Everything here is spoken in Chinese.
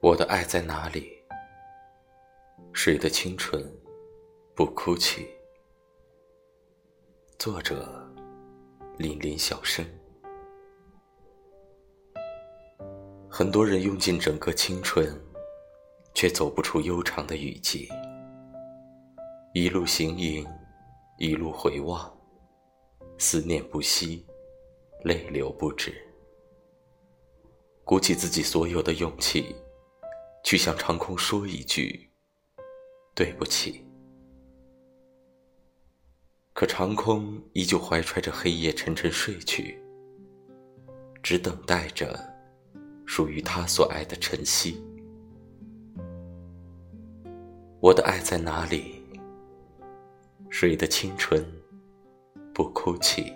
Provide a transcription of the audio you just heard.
我的爱在哪里？谁的清纯不哭泣？作者：林林小生。很多人用尽整个青春，却走不出悠长的雨季。一路行吟，一路回望，思念不息，泪流不止。鼓起自己所有的勇气。去向长空说一句对不起，可长空依旧怀揣着黑夜沉沉睡去，只等待着属于他所爱的晨曦。我的爱在哪里？谁的青春不哭泣？